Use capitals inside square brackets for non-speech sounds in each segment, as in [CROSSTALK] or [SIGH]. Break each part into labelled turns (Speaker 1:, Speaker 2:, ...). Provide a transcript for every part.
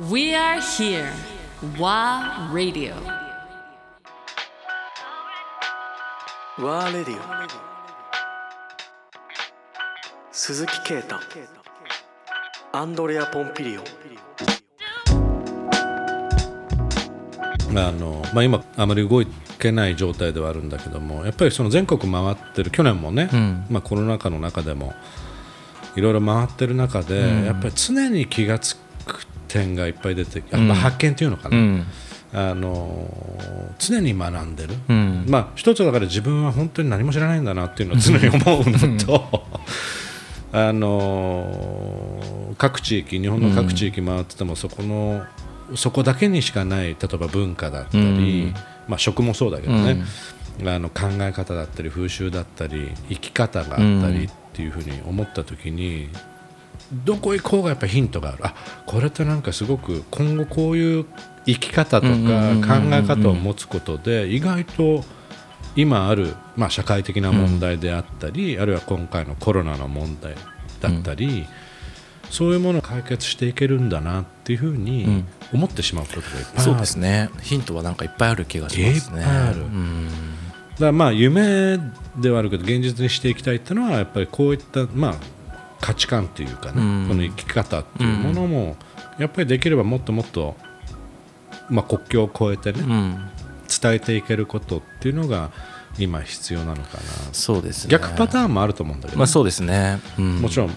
Speaker 1: We are here. WA Radio.
Speaker 2: ワーレディオ鈴木啓太。アンドレア・ポンピリオ
Speaker 3: あのまあ、今、あまり動けない状態ではあるんだけどもやっぱりその全国回ってる去年もね、
Speaker 4: ん。
Speaker 3: まあ、コロナ禍の中でもいろいろ回ってる中で、
Speaker 4: うん。
Speaker 3: やっぱり常に気が付く点がいっぱい出てやっぱ発見っていうのかな、
Speaker 4: うん。
Speaker 3: あの常に学んでる、
Speaker 4: うん。
Speaker 3: まあ、一つだから自分は本当に何も知らないんだなっていうのを常に思うのと、[LAUGHS] あの各地域日本の各地域回っててもそこのそこだけにしかない例えば文化だったり、
Speaker 4: うん。
Speaker 3: まあ、食もそうだけどね、あの考え方だったり風習だったり生き方があったりっていうふうに思った時にどこ行こうがやっぱヒントがある。あこれってなんかすごく今後こういう生き方とか
Speaker 4: うんうんうんうん。うん
Speaker 3: 考え方を持つことで意外と今ある、まあ、社会的な問題であったり、あるいは今回のコロナの問題だったり、そういうものを解決していけるんだなっていうふうに
Speaker 4: ん。
Speaker 3: 思ってしまうことがいっぱいある。
Speaker 4: そうですね。ヒントはなんかいっぱいある気がしますね。
Speaker 3: いっぱいある。
Speaker 4: うん。
Speaker 3: だからまあ夢ではあるけど現実にしていきたいっていうのはやっぱりこういったまあ価値観というかね、
Speaker 4: うん。
Speaker 3: この生き方っていうものもやっぱりできればもっともっと、まあ、国境を越えてね、
Speaker 4: うん。
Speaker 3: 伝えていけることっていうのが今必要なのかな。
Speaker 4: そうですね。
Speaker 3: 逆パターンもあると思うんだけどね、
Speaker 4: まあそうですね、うん。
Speaker 3: もちろん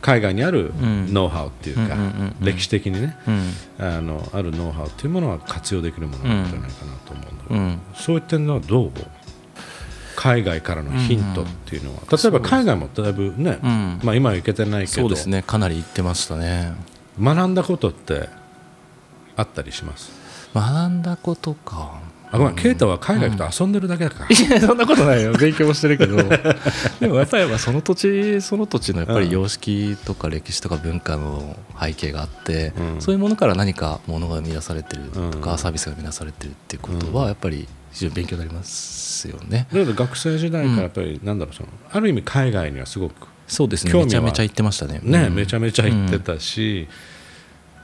Speaker 3: 海外にある
Speaker 4: ん。
Speaker 3: ノウハウっていうか、歴史的にね
Speaker 4: うん。
Speaker 3: あのあるノウハウっていうものは活用できるものなんじゃないかなと思うんだけど、
Speaker 4: うん。
Speaker 3: そういったのはどう？海外からのヒントっていうのは、例えば海外もだいぶね、
Speaker 4: うん。
Speaker 3: まあ、今は行けてないけど。
Speaker 4: そうですね。かなり言ってましたね。
Speaker 3: 学んだことってあったりします？
Speaker 4: 学んだことか。
Speaker 3: あごめん、ケイタは海外と遊ん。でるだけだか。ら、
Speaker 4: いやそんなことないよ。勉強もしてるけど。[LAUGHS] でもやっぱりまあその土地その土地のやっぱり様式とか歴史とか文化の背景があって、
Speaker 3: うん。
Speaker 4: そういうものから何かものが生み出されてるとか、
Speaker 3: うん。
Speaker 4: サービスが生み出されてるっていうことはやっぱり非常に勉強になりますよね。
Speaker 3: だ学生時代からやっぱり、なんだろうそのある意味海外にはすごく
Speaker 4: そうですね。
Speaker 3: 興味は
Speaker 4: めちゃめちゃ言ってましたね。
Speaker 3: ね、
Speaker 4: うん。
Speaker 3: めちゃめちゃ行ってたし、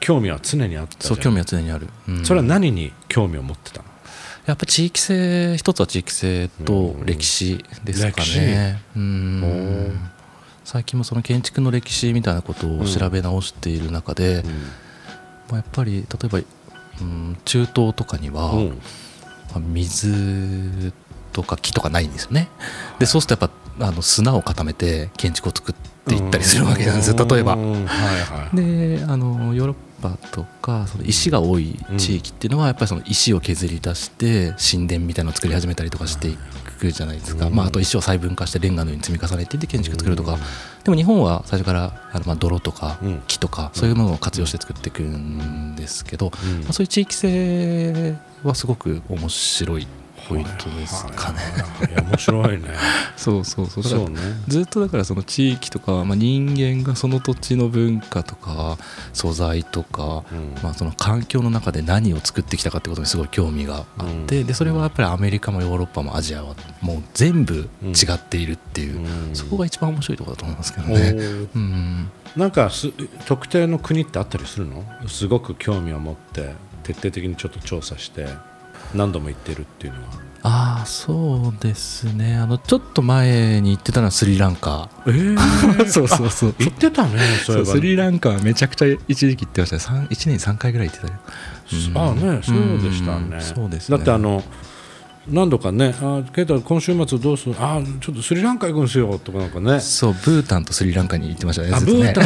Speaker 3: 興味は常にあった
Speaker 4: そう興味は常にある、うん。
Speaker 3: それは何に興味を持ってたの？
Speaker 4: やっぱ地域性一つは地域性と歴史ですかね。うん。最近もその建築の歴史みたいなことを調べ直している中で、まあ、やっぱり例えば、うん、中東とかには、水とか木とかないんですよね。でそうするとやっぱあの砂を固めて建築を作っていったりするわけなんですよ。例えば。
Speaker 3: うんはいはい。
Speaker 4: であのヨーロッパとかその石が多い地域っていうのはやっぱりその石を削り出して神殿みたいなのを作り始めたりとかしていくじゃないですか、まあ、あと石を細分化してレンガのように積み重ねていって建築作るとか、でも日本は最初からあのまあ泥とか
Speaker 3: うん。
Speaker 4: 木とかそういうものを活用して作っていくんですけど、
Speaker 3: うん。
Speaker 4: まあ、そういう地域性はすごく面白いポイントですかね。
Speaker 3: い。や面白いね。[LAUGHS]
Speaker 4: そうそうそう。
Speaker 3: そうね。
Speaker 4: ずっとだからその地域とか、まあ、人間がその土地の文化とか素材とか、
Speaker 3: うん。
Speaker 4: まあ、その環境の中で何を作ってきたかってことにすごい興味があって、でそれはやっぱりアメリカもヨーロッパもアジアはもう全部違っているっていう、
Speaker 3: うん。
Speaker 4: そこが一番面白いところだと思いますけど
Speaker 3: お
Speaker 4: ね。
Speaker 3: ー。
Speaker 4: うん。
Speaker 3: なんかす特定の国ってあったりするの？すごく興味を持って徹底的にちょっと調査して何度も行ってるっていうのは。
Speaker 4: ああそうですね。あのちょっと前に行ってたのはスリランカ。
Speaker 3: えー。[LAUGHS]
Speaker 4: そうそうそう。
Speaker 3: 行ってたねそういえば。
Speaker 4: そうスリランカはめちゃくちゃ一時期行ってましたね。1年に3回ぐらい行ってたよ。
Speaker 3: ああねそうでしたね。
Speaker 4: うんそうですね。
Speaker 3: だってあの何度かねあケイタ今週末どうする？あちょっとスリランカ行くんですよとかなんかね。
Speaker 4: そうブータンとスリランカに行ってましたね
Speaker 3: あブータン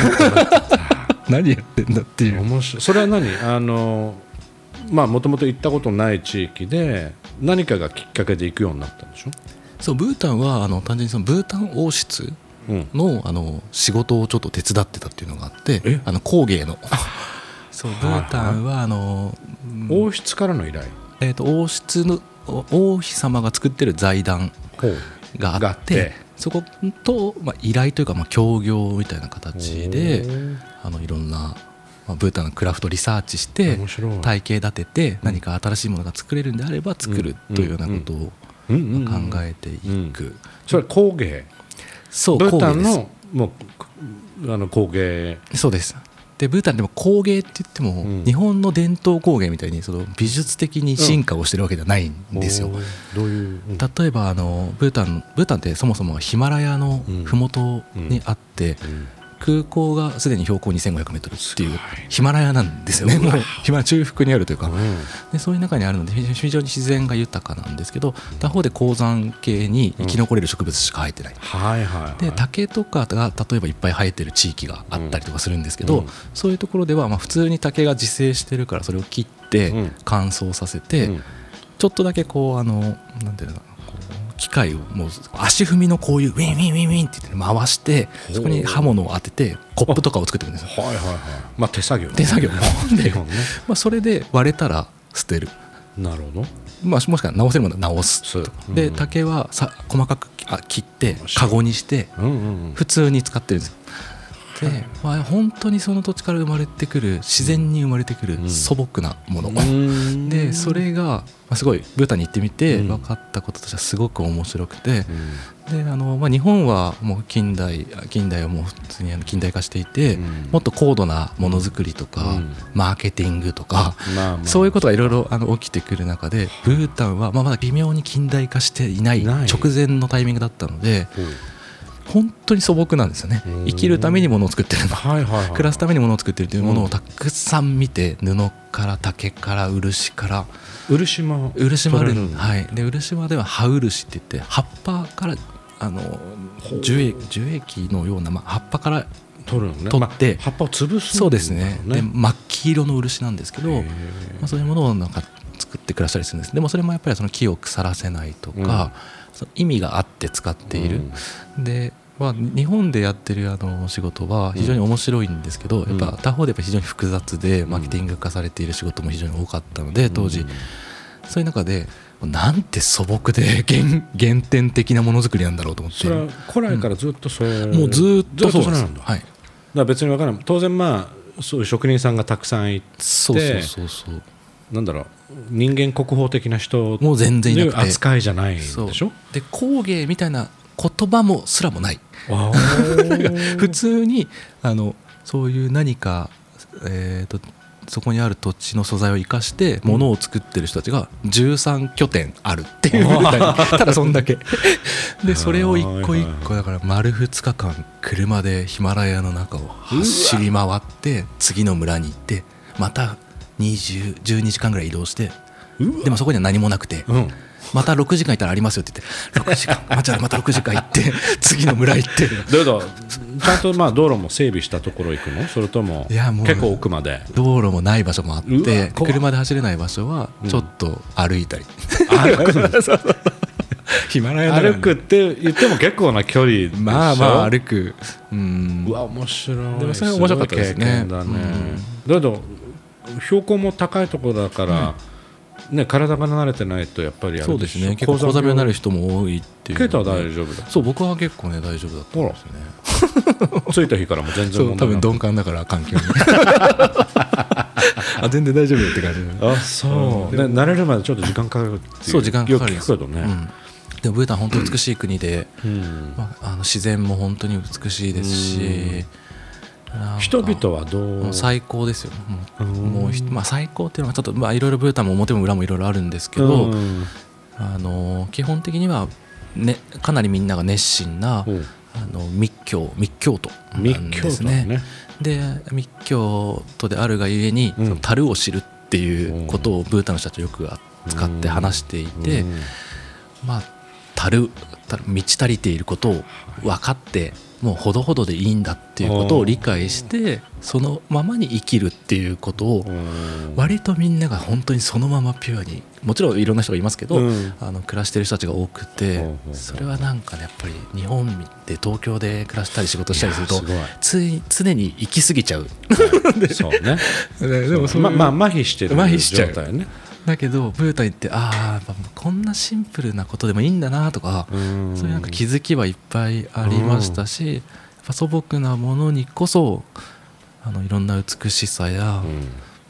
Speaker 3: [LAUGHS]
Speaker 4: 何やってんだっていう。
Speaker 3: 面白い。それは何？あのまあもともと行ったことない地域で何かがきっかけで行くようになったんでしょ？
Speaker 4: そうブータンはあの単純にそのブータン王室
Speaker 3: うん。
Speaker 4: のあの仕事をちょっと手伝ってたっていうのがあって
Speaker 3: え？
Speaker 4: あの工芸の。そうブ
Speaker 3: はい
Speaker 4: ータンはあの、うん。
Speaker 3: 王室からの依頼？
Speaker 4: えー、と王室のお王妃様が作ってる財団
Speaker 3: ほう。
Speaker 4: があって
Speaker 3: があって。
Speaker 4: そこと、まあ、依頼というか、まあ、協業みたいな形であのいろんな、まあ、ブータンのクラフトリサーチして体系立てて何か新しいものが作れるんであれば作るというようなことを
Speaker 3: うん。うん。うん。
Speaker 4: 考えていく、
Speaker 3: それは工芸。
Speaker 4: そう
Speaker 3: ブータンのもうあの工芸。
Speaker 4: そうです。でブータンでも工芸って言っても、
Speaker 3: うん。
Speaker 4: 日本の伝統工芸みたいにその美術的に進化をしてるわけではないんですよ、
Speaker 3: おーどういう、うん。
Speaker 4: 例えばあのブータンブータンってそもそもヒマラヤの麓にあって、
Speaker 3: うん
Speaker 4: 空港がすでに標高 2500m っていうヒマラヤなんですよ。ね。も [LAUGHS] うヒマラヤ中腹にあるというか、でそういう中にあるので非常に自然が豊かなんですけど他方で高山系に生き残れる植物しか生えてない、で竹とかが例えばいっぱい生えてる地域があったりとかするんですけど、
Speaker 3: うん。
Speaker 4: そういうところではまあ普通に竹が自生してるからそれを切って
Speaker 3: うん。
Speaker 4: 乾燥させて、
Speaker 3: うん。
Speaker 4: ちょっとだけこうあのなんていうのか機械をもう足踏みのこういうウィンウィンウィンウィンって言って回してそこに刃物を当ててコップとかを作っていくんですよ。
Speaker 3: はいはいはい。まあ手作業ね。
Speaker 4: 手作業。[LAUGHS] で
Speaker 3: ね。
Speaker 4: まあそれで割れたら捨てる、
Speaker 3: なるほど。
Speaker 4: まあ、もしくは直せるものは直す。
Speaker 3: そう。ん。
Speaker 4: 竹はさ細かくあ切ってカゴにして普通に使ってるんですよで、まあ、本当にその土地から生まれてくる自然に生まれてくる
Speaker 3: ん。
Speaker 4: 素朴なもの、
Speaker 3: うん。
Speaker 4: でそれが、まあ、すごいブータンに行ってみて
Speaker 3: うん。
Speaker 4: 分かったこととしてはすごく面白くて。
Speaker 3: う、ん。
Speaker 4: であのまあ、日本はもう近代近代はもう普通に近代化していて、
Speaker 3: うん。
Speaker 4: もっと高度なものづくりとか、
Speaker 3: うん。
Speaker 4: マーケティングとか、
Speaker 3: まあまあ。
Speaker 4: そういうことがいろいろあの起きてくる中でブータンはまあまだ微妙に近代化していない直前のタイミングだったので
Speaker 3: う。ん
Speaker 4: 本当に素朴なんですよね。
Speaker 3: うん
Speaker 4: 生きるためにものを作ってるんだ
Speaker 3: はいはいはい。
Speaker 4: 暮らすためにものを作ってるというもの
Speaker 3: うん。
Speaker 4: をたくさん見て布から竹から漆から
Speaker 3: 漆も
Speaker 4: 漆もあるはい、で漆はでは葉漆って言って葉っぱからあの樹液樹液のような、まあ、葉っぱから
Speaker 3: 取るのね。
Speaker 4: 取って
Speaker 3: まあ葉っぱを潰すんだろ
Speaker 4: そうですね。で真っ黄色の漆なんですけど、まあ、そういうものをなんか作って暮らしたりするんです。でもそれもやっぱりその木を腐らせないとか、その意味があって使っている、で、まあ、日本でやってるあの仕事は非常に面白いんですけど、
Speaker 3: うん。
Speaker 4: やっぱ他方でやっぱ非常に複雑でマーケティング化されている仕事も非常に多かったので当時、
Speaker 3: うん
Speaker 4: そういう中でなんて素朴で原原点的なものづくりなんだろうと思って。
Speaker 3: それは古来からずっとそれ、
Speaker 4: もうずーっとそうなんです。
Speaker 3: ずっとそれなんだ、
Speaker 4: はい。
Speaker 3: だから別に分からない当然まあそういう職人さんがたくさんいて。
Speaker 4: そうそうそうそう
Speaker 3: なんだろう人間国宝的な人
Speaker 4: もう全然いなくて。
Speaker 3: 扱いじゃないんでしょ？
Speaker 4: で工芸みたいな言葉もすらもない。[LAUGHS] 普通にあのそういう何か、えー、とそこにある土地の素材を生かして物を作ってる人たちが13拠点あるっていうみたい。な [LAUGHS] ただそんだけ。[LAUGHS] でそれを一個一個だから丸2日間車でヒマラヤの中を走り回って次の村に行ってまた20 12時間ぐらい移動してでもそこには何もなくて
Speaker 3: うん。
Speaker 4: また6時間いたらありますよって言って6時間。あじゃあまた6時間行って [LAUGHS] 次の村行って。
Speaker 3: だけどちゃんとまあ道路も整備したところ行くの？それとも
Speaker 4: いやもう
Speaker 3: 結構奥まで？
Speaker 4: 道路もない場所もあって車で走れない場所はちょっと歩いたり、
Speaker 3: 歩くの？[LAUGHS]
Speaker 4: ヒマラヤ
Speaker 3: 歩くって言っても結構な距離
Speaker 4: まあまあ歩く。うん。
Speaker 3: うわ面白い。
Speaker 4: でもそれ面白かったですね。
Speaker 3: だね、だけど標高も高いところだから、ね、体が慣れてないとやっぱり
Speaker 4: そうですね。結構小ざめになる人も多いっていう。
Speaker 3: ケイタは大丈夫だ
Speaker 4: そう僕は結構ね大丈夫だったんですよね。
Speaker 3: 着いた日からも全然
Speaker 4: 多分鈍感だから環境に。[LAUGHS] あ全然大丈夫よって感じ
Speaker 3: あそう、ね、慣れるまでちょっと時間かかるっていう
Speaker 4: そう時間かかるん
Speaker 3: よ
Speaker 4: です
Speaker 3: く聞くけどね、
Speaker 4: うん。でもブータン本当に美しい国で、
Speaker 3: うん。
Speaker 4: まあ、あの自然も本当に美しいですし
Speaker 3: 人々はどう？
Speaker 4: 最高ですよ。もう
Speaker 3: うん。
Speaker 4: もうひまあ、最高っていうのはちょっとまあいろいろブータンも表も裏もいろいろあるんですけど、
Speaker 3: うん。
Speaker 4: あの基本的には、ね、かなりみんなが熱心な、
Speaker 3: うん。
Speaker 4: あの密教密教徒なんですね。
Speaker 3: 密教徒ね。
Speaker 4: で密教徒であるがゆえに、
Speaker 3: うん。
Speaker 4: その樽を知るっていうことをブータンの人たちはよく使って話していて、
Speaker 3: うん。
Speaker 4: まあ樽樽満ち足りていることを分かってもうほどほどでいいんだっていうことを理解してそのままに生きるっていうことを
Speaker 3: うん。
Speaker 4: 割とみんなが本当にそのままピュアにもちろんいろんな人がいますけど、
Speaker 3: うん。
Speaker 4: あの暮らしてる人たちが多くてそれはなんかねやっぱり日本で東京で暮らしたり仕事したりするとつい常に行き過ぎちゃう。[LAUGHS]
Speaker 3: そうね。
Speaker 4: でも
Speaker 3: ままあ麻痺してる
Speaker 4: 麻痺しちゃだけどブータン行ってああこんなシンプルなことでもいいんだなとか
Speaker 3: うん。
Speaker 4: そういうなんか気づきはいっぱいありましたし、やっぱ素朴なものにこそあのいろんな美しさや、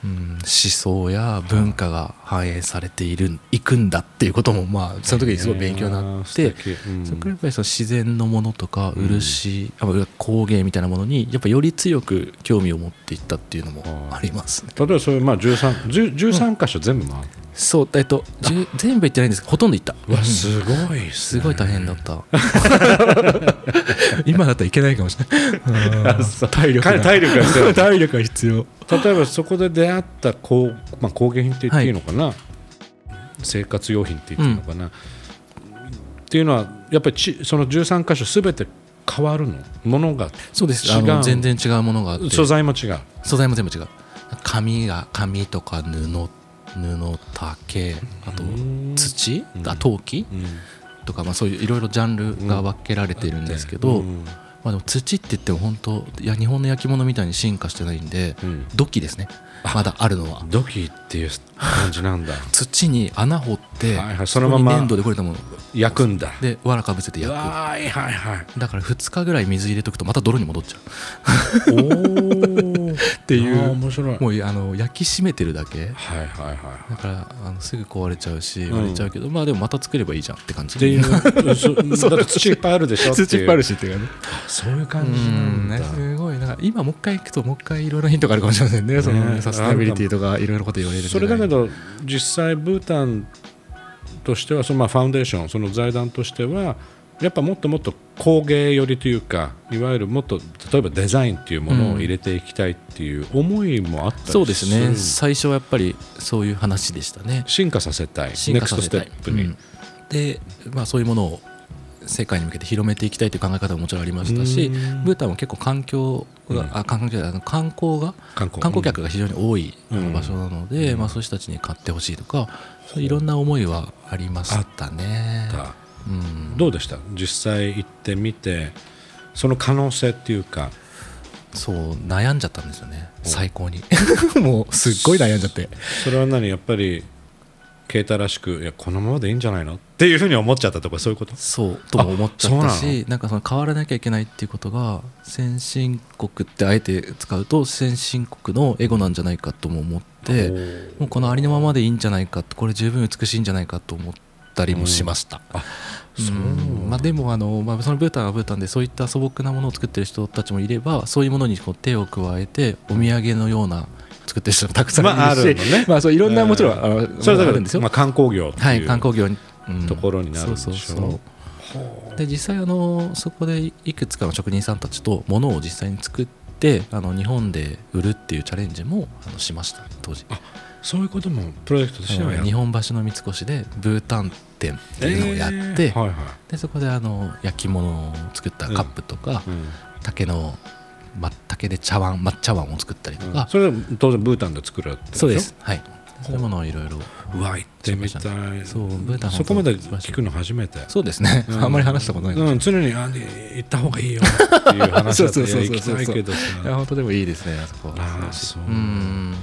Speaker 4: うん、思想や文化が反映されているいくんだっていうこともまあその時にすごい勉強になって
Speaker 3: うん。
Speaker 4: それからやっぱりその自然のものとか漆、あ工芸みたいなものにやっぱより強く興味を持っていったっていうのもありますね。
Speaker 3: 例えばそういうまあ 13, 10 13箇所全部回る、
Speaker 4: そうえっと全部行ってないんですけどほとんど行った。
Speaker 3: うわすごいね。
Speaker 4: すごい大変だった。[LAUGHS] [LAUGHS] 今だったらいけないかもしれない。う。ん体力が。
Speaker 3: 体力が必要。[LAUGHS]
Speaker 4: 体力が必要。
Speaker 3: 例えばそこで出会った工,、まあ、工芸品って言っていいのかな、生活用品って言っていいのかな、っていうのはやっぱりちその13箇所すべて変わるの？ものが
Speaker 4: そうです。全然違うものがあって。
Speaker 3: 素材も違う。
Speaker 4: 素材も全部違う。紙が紙とか布布竹あと
Speaker 3: うん。
Speaker 4: 土？
Speaker 3: うん。
Speaker 4: あ陶器？
Speaker 3: うん
Speaker 4: とか、まあ、そういういろいろジャンルが分けられてるんですけど、
Speaker 3: うん。
Speaker 4: まあ、でも土って言っても本当いや日本の焼き物みたいに進化してないんで
Speaker 3: うん。
Speaker 4: 土器ですね。まだあるのは。
Speaker 3: 土器っていう感じなんだ。[LAUGHS]
Speaker 4: 土に穴掘って、
Speaker 3: はいはいそのまま
Speaker 4: 粘土でこれたもの
Speaker 3: 焼くんだ。
Speaker 4: で藁かぶせて焼く。
Speaker 3: はいはいはい。
Speaker 4: だから2日ぐらい水入れとくとまた泥に戻っちゃ
Speaker 3: おおっ [LAUGHS]
Speaker 4: っていう。
Speaker 3: 面白い。う
Speaker 4: もうあの焼き締めてるだけ。
Speaker 3: はいはいはい
Speaker 4: だからあのすぐ壊れちゃうし
Speaker 3: ん。
Speaker 4: 割れちゃうけど、まあでもまた作ればいいじゃんって感じ。
Speaker 3: っていう [LAUGHS] そだって土いっぱいあるでしょ
Speaker 4: 土いっぱいあるしっていうかね
Speaker 3: そういう感
Speaker 4: う
Speaker 3: じなん
Speaker 4: すごい。なんか今もう一回行くともう一回いろいろヒントがあるかもしれませんねその
Speaker 3: ね
Speaker 4: サステナビリティとかいろいろこと言われる
Speaker 3: それだけど実際ブータンとしてはそのまあファウンデーションその財団としてはやっぱもっともっと工芸寄りというかいわゆるもっと例えばデザインっていうものを入れていきたいっていう思いもあったりする。
Speaker 4: そうですね。最初はやっぱりそういう話でしたね。
Speaker 3: 進化させたい。
Speaker 4: 進化させたい。
Speaker 3: ネクストステップに、
Speaker 4: うん。で、まあ、そういうものを世界に向けて広めていきたいという考え方ももちろんありましたし
Speaker 3: うん。
Speaker 4: ブータンも結構環境が、
Speaker 3: うん。
Speaker 4: あ観光が
Speaker 3: 観光。
Speaker 4: 観光客が非常に多い場所なので、まあ、そういう人たちに買ってほしいとかそういろんな思いはありましたね。
Speaker 3: た。
Speaker 4: うん、
Speaker 3: どうでした？実際行ってみてその可能性っていうか。
Speaker 4: そう悩んじゃったんですよね。最高に。[LAUGHS] もうすっごい悩んじゃって。
Speaker 3: それは何？やっぱりケイタらしくいやこのままでいいんじゃないの？っていうふうに思っちゃったとかそういうこと？
Speaker 4: そうとも思っちゃったしなんかその変わらなきゃいけないっていうことが先進国ってあえて使うと先進国のエゴなんじゃないかとも思ってもうこのありのままでいいんじゃないかこれ十分美しいんじゃないかと思ったりもしました。
Speaker 3: あ
Speaker 4: うん。まあ、でもあの、まあ、そのブータンはブータンでそういった素朴なものを作ってる人たちもいればそういうものにこう手を加えてお土産のような作ってる人もたくさんいるし、
Speaker 3: まああるのね。
Speaker 4: まあ、そういろんなもちろん、
Speaker 3: うん
Speaker 4: あの
Speaker 3: それ
Speaker 4: あるんですよ、
Speaker 3: らまあ観光業
Speaker 4: はい観光業に、うん。
Speaker 3: ところになるんでしょう。
Speaker 4: そうそうそう。で実際あのそこでいくつかの職人さんたちと物を実際に作ってあの日本で売るっていうチャレンジもあのしました当時。
Speaker 3: そういうこともプロジェクトとしては
Speaker 4: 日本橋の三越でブータン店っていうのをやって、
Speaker 3: えーはいはい。
Speaker 4: でそこであの焼き物を作ったカップとか、
Speaker 3: うん。
Speaker 4: 竹の、ま、竹で茶碗抹茶碗を作ったりとか、
Speaker 3: それは当然ブータンで作るって
Speaker 4: そうです。はい。そう。いうものをいろいろ。
Speaker 3: うわ行ってみたい。
Speaker 4: そうブータン
Speaker 3: そこまで聞くの初めて。
Speaker 4: そうですね、
Speaker 3: うん。
Speaker 4: あんまり話したことないから
Speaker 3: うん、常にあ行った方がいいよ。っていう話だった
Speaker 4: そうそうそうそう。
Speaker 3: いや行きたいけどさ。
Speaker 4: いや本当でもいいですねあそこは。
Speaker 3: あそう。
Speaker 4: うん